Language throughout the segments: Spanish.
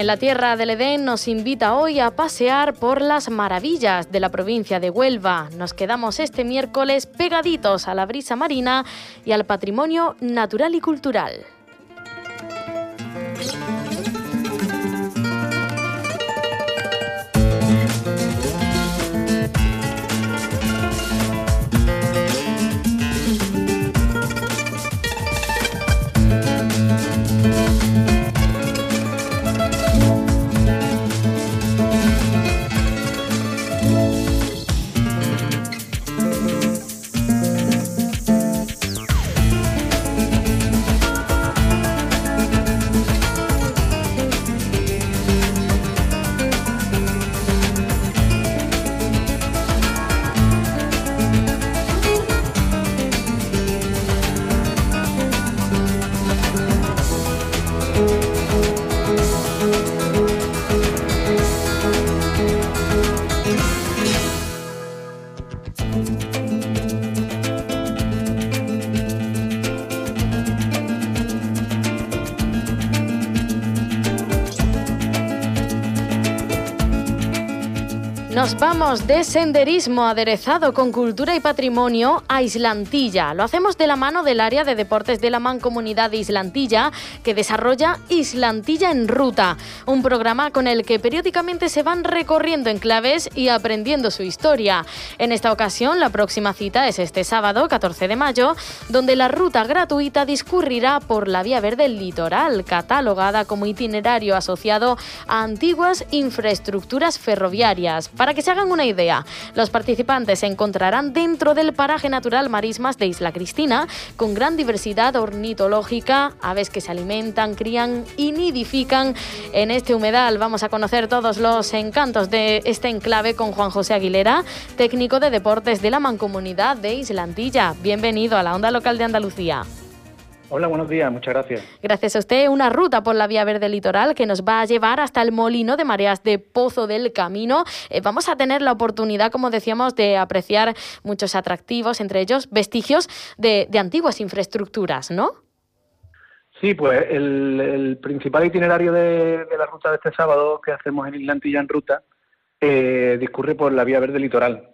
En la tierra del Edén nos invita hoy a pasear por las maravillas de la provincia de Huelva. Nos quedamos este miércoles pegaditos a la brisa marina y al patrimonio natural y cultural. Nos vamos de senderismo aderezado con cultura y patrimonio a Islantilla. Lo hacemos de la mano del área de deportes de la Mancomunidad de Islantilla, que desarrolla Islantilla en Ruta, un programa con el que periódicamente se van recorriendo enclaves y aprendiendo su historia. En esta ocasión, la próxima cita es este sábado, 14 de mayo, donde la ruta gratuita discurrirá por la Vía Verde Litoral, catalogada como itinerario asociado a antiguas infraestructuras ferroviarias. Para que se hagan una idea, los participantes se encontrarán dentro del paraje natural Marismas de Isla Cristina, con gran diversidad ornitológica, aves que se alimentan, crían y nidifican en este humedal. Vamos a conocer todos los encantos de este enclave con Juan José Aguilera, técnico de deportes de la Mancomunidad de Islantilla. Bienvenido a la Onda Local de Andalucía. Hola, buenos días, muchas gracias. Gracias a usted. Una ruta por la vía verde litoral que nos va a llevar hasta el molino de mareas de Pozo del Camino. Eh, vamos a tener la oportunidad, como decíamos, de apreciar muchos atractivos, entre ellos vestigios de, de antiguas infraestructuras, ¿no? Sí, pues el, el principal itinerario de, de, la ruta de este sábado que hacemos en Islantilla en ruta eh, discurre por la vía verde litoral,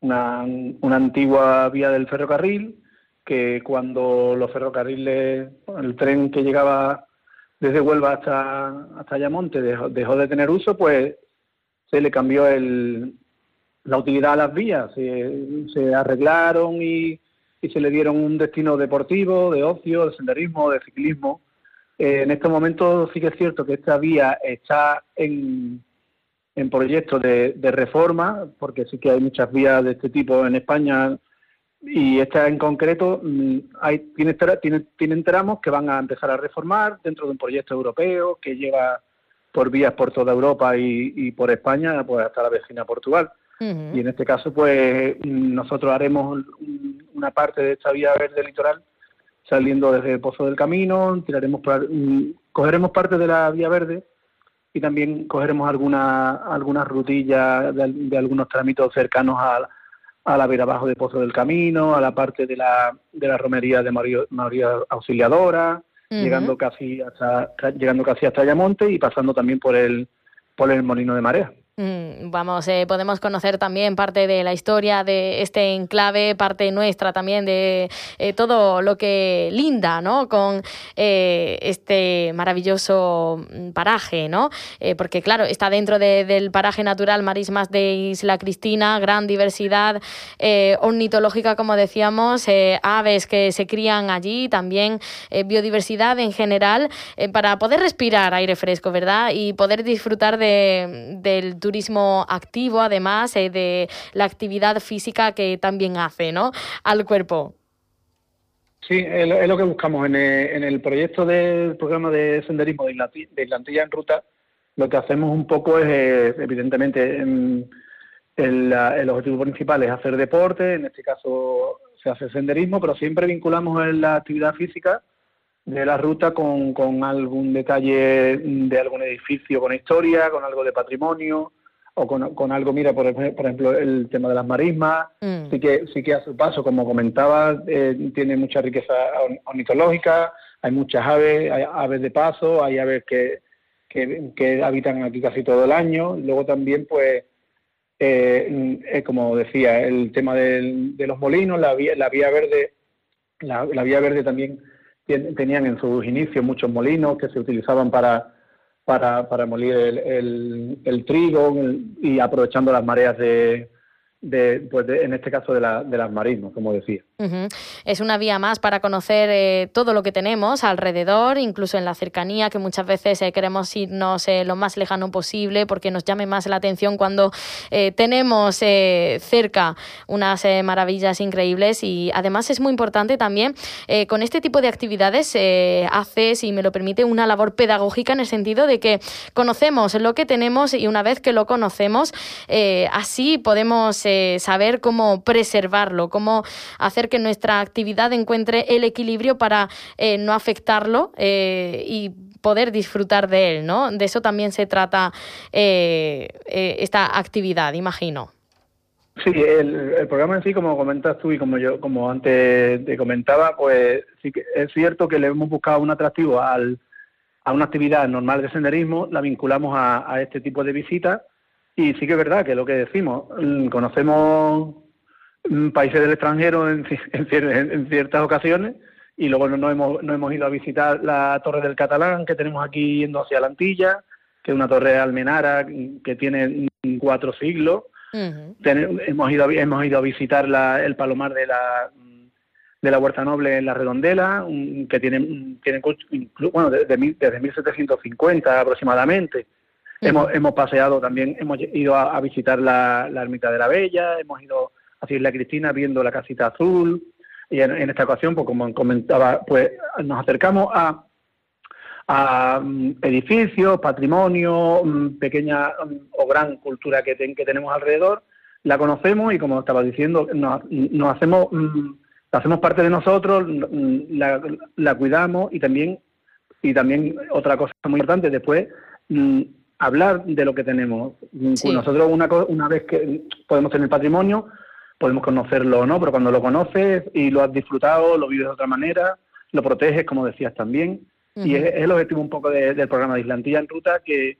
una, una antigua vía del ferrocarril que cuando los ferrocarriles, el tren que llegaba desde Huelva hasta, hasta Ayamonte dejó, dejó de tener uso, pues se le cambió el, la utilidad a las vías, se, arreglaron y, y, se le dieron un destino deportivo, de ocio, de senderismo, de ciclismo. Eh, en este momento sí que es cierto que esta vía está en, en proyectos de, de reforma, porque sí que hay muchas vías de este tipo en España y esta en concreto mm, hay, tiene, tiene, tienen tramos que van a empezar a reformar dentro de un proyecto europeo que lleva por vías por toda Europa y, y por España pues hasta la vecina Portugal. Uh -huh. Y en este caso, pues nosotros haremos una parte de esta vía verde litoral saliendo desde el Pozo del Camino, tiraremos cogeremos parte de la vía verde y también cogeremos alguna, algunas rutillas de, de algunos trámites cercanos a, a la vera abajo de Pozo del Camino, a la parte de la, de la romería de María, María Auxiliadora, uh -huh. llegando casi hasta llegando casi hasta Ayamonte y pasando también por el por el molino de marea. Mm, vamos, eh, podemos conocer también parte de la historia de este enclave, parte nuestra también de eh, todo lo que linda, ¿no? Con eh, este maravilloso mm, paraje, ¿no? porque claro, está dentro del paraje natural Marismas de Isla Cristina, gran diversidad ornitológica, como decíamos, aves que se crían allí, también biodiversidad en general, para poder respirar aire fresco, ¿verdad? Y poder disfrutar de, del turismo activo, además eh, de la actividad física que también hace ¿no? al cuerpo. Sí, es lo que buscamos en el, proyecto del programa de senderismo de, Islantilla en Ruta. Lo que hacemos un poco es, eh, evidentemente, el objetivo principal es hacer deporte, en este caso se hace senderismo, pero siempre vinculamos la actividad física de la ruta con, con algún detalle de algún edificio con historia, con algo de patrimonio o con, con algo, mira, por, por, ejemplo, el tema de las marismas, mm. sí que sí que a su paso, como comentaba, eh, tiene mucha riqueza ornitológica, hay muchas aves, hay aves de paso, hay aves que, que, habitan aquí casi todo el año, luego también, pues, eh, eh, como decía, el tema de los molinos, la vía, la vía verde, la, la vía verde también tenían en sus inicios muchos molinos que se utilizaban para, para, para moler el, el, trigo y aprovechando las mareas de, de, pues en este caso de, la, de las marismas, como decía. Es una vía más para conocer eh, todo lo que tenemos alrededor, incluso en la cercanía, que muchas veces eh, queremos irnos eh, lo más lejano posible porque nos llame más la atención cuando tenemos cerca unas maravillas increíbles y además es muy importante también con este tipo de actividades hace, si me lo permite, una labor pedagógica en el sentido de que conocemos lo que tenemos y una vez que lo conocemos, así podemos saber cómo preservarlo, cómo hacer que nuestra actividad encuentre el equilibrio para eh, no afectarlo eh, y poder disfrutar de él, ¿no? De eso también se trata eh, esta actividad, imagino. Sí, el, programa en sí, como comentas tú y como yo, como antes te comentaba, pues sí que es cierto que le hemos buscado un atractivo al, a una actividad normal de senderismo, la vinculamos a, a este tipo de visitas y sí que es verdad que lo que decimos, mm, conocemos mm, países del extranjero en, en, ciertas ocasiones y luego no, hemos, no hemos ido a visitar la Torre del Catalán que tenemos aquí yendo hacia la Antilla, que es una torre almenara que tiene cuatro siglos. hemos, ido, hemos ido a visitar la, el palomar de la de la Huerta Noble en la Redondela, que tiene, tiene bueno, desde, desde 1750 aproximadamente. Hemos, hemos paseado también, hemos ido a, visitar la, ermita de la Bella, hemos ido a Isla Cristina viendo la casita azul y en, esta ocasión, pues como comentaba, pues nos acercamos a, a mm, edificios, patrimonio, mm, pequeña mm, o gran cultura que, que tenemos alrededor, la conocemos y como estaba diciendo, nos, nos hacemos, hacemos parte de nosotros, la, la, cuidamos y también, y también otra cosa muy importante, después hablar de lo que tenemos. Nosotros una, una vez que podemos tener patrimonio, podemos conocerlo o no, pero cuando lo conoces y lo has disfrutado, lo vives de otra manera, lo proteges, como decías también. Y es, el objetivo un poco del programa de Islantilla en Ruta, que,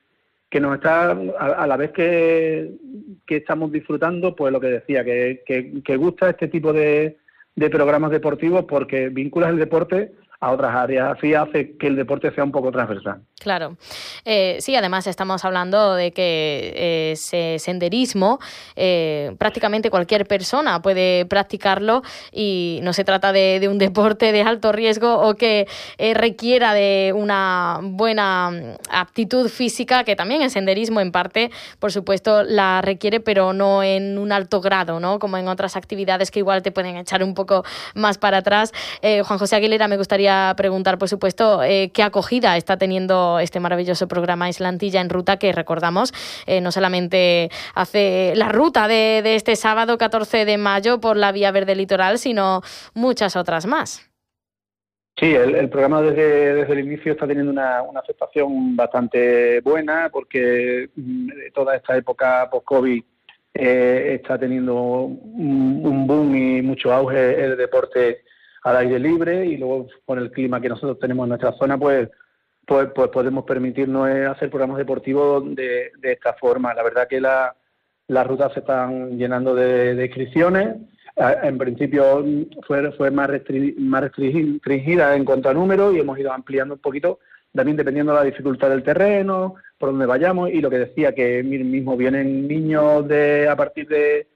que nos está, a, la vez que, que, estamos disfrutando, pues lo que decía, que, que, gusta este tipo de, de programas deportivos porque vinculas el deporte a otras áreas. Así hace que el deporte sea un poco transversal. Claro. Eh, sí, además estamos hablando de que eh, ese senderismo eh, prácticamente cualquier persona puede practicarlo y no se trata de, un deporte de alto riesgo o que requiera de una buena aptitud física, que también el senderismo en parte, por supuesto, la requiere, pero no en un alto grado, ¿no? Como en otras actividades que igual te pueden echar un poco más para atrás. Juan José Aguilera, me gustaría preguntar, por supuesto, qué acogida está teniendo este maravilloso programa Islantilla en Ruta que recordamos eh, no solamente hace la ruta de, este sábado 14 de mayo por la Vía Verde Litoral, sino muchas otras más. Sí, el, programa desde, desde, el inicio está teniendo una, aceptación bastante buena porque mm, toda esta época post-COVID eh, está teniendo un, un, boom y mucho auge el deporte al aire libre y luego con el clima que nosotros tenemos en nuestra zona, pues pues, pues podemos permitirnos hacer programas deportivos de, esta forma. La verdad que la, las rutas se están llenando de, inscripciones. En principio fue, fue más, más restringida en cuanto a número y hemos ido ampliando un poquito, también dependiendo de la dificultad del terreno, por donde vayamos y lo que decía, que mismo vienen niños de a partir de,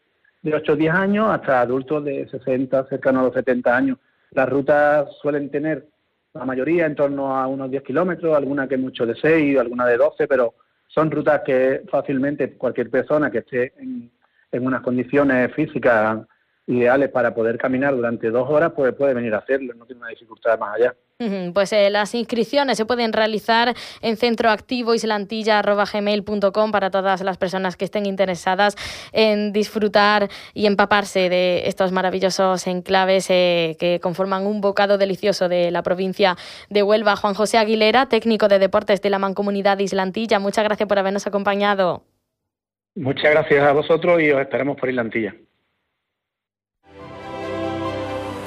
de 8 o 10 años hasta adultos de 60, cercanos a los 70 años. Las rutas suelen tener la mayoría en torno a unos 10 kilómetros, alguna que mucho de 6, alguna de 12, pero son rutas que fácilmente cualquier persona que esté en, en unas condiciones físicas ideales para poder caminar durante dos horas, pues puede venir a hacerlo, no tiene una dificultad más allá. Pues eh, las inscripciones se pueden realizar en centroactivoislantilla.gmail.com para todas las personas que estén interesadas en disfrutar y empaparse de estos maravillosos enclaves eh, que conforman un bocado delicioso de la provincia de Huelva. Juan José Aguilera, técnico de deportes de la Mancomunidad Islantilla, muchas gracias por habernos acompañado. Muchas gracias a vosotros y os esperamos por Islantilla.